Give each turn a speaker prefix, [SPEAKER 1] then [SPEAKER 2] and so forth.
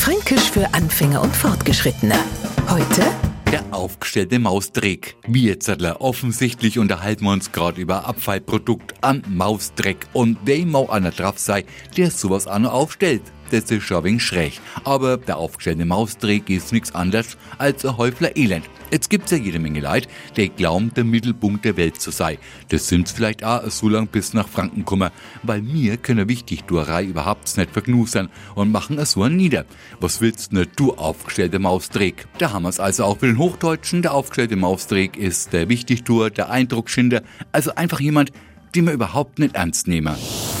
[SPEAKER 1] Fränkisch für Anfänger und Fortgeschrittene. Heute
[SPEAKER 2] der aufgestellte Mausdreck. Wir Zettler, offensichtlich unterhalten wir uns gerade über Abfallprodukt an Mausdreck und wer mau einer drauf sei, der sowas auch noch aufstellt. Das ist schon wenig schräg. Aber der aufgestellte Mausdreck ist nichts anderes als ein Häufler Elend. Jetzt gibt's ja jede Menge Leid, die glauben, der Mittelpunkt der Welt zu sein. Das sind's vielleicht auch so lang bis nach Franken kommen, weil mir können wichtig Durerei überhaupt nicht vergnusern und machen es so nieder. Was willst ne du aufgestellte Mausdreck? Da haben wir's also auch für den Hochdeutschen. Der aufgestellte Mausdreck ist der Wichtigtour, der Eindruckschinder, also einfach jemand, den wir überhaupt nicht ernst nehmen.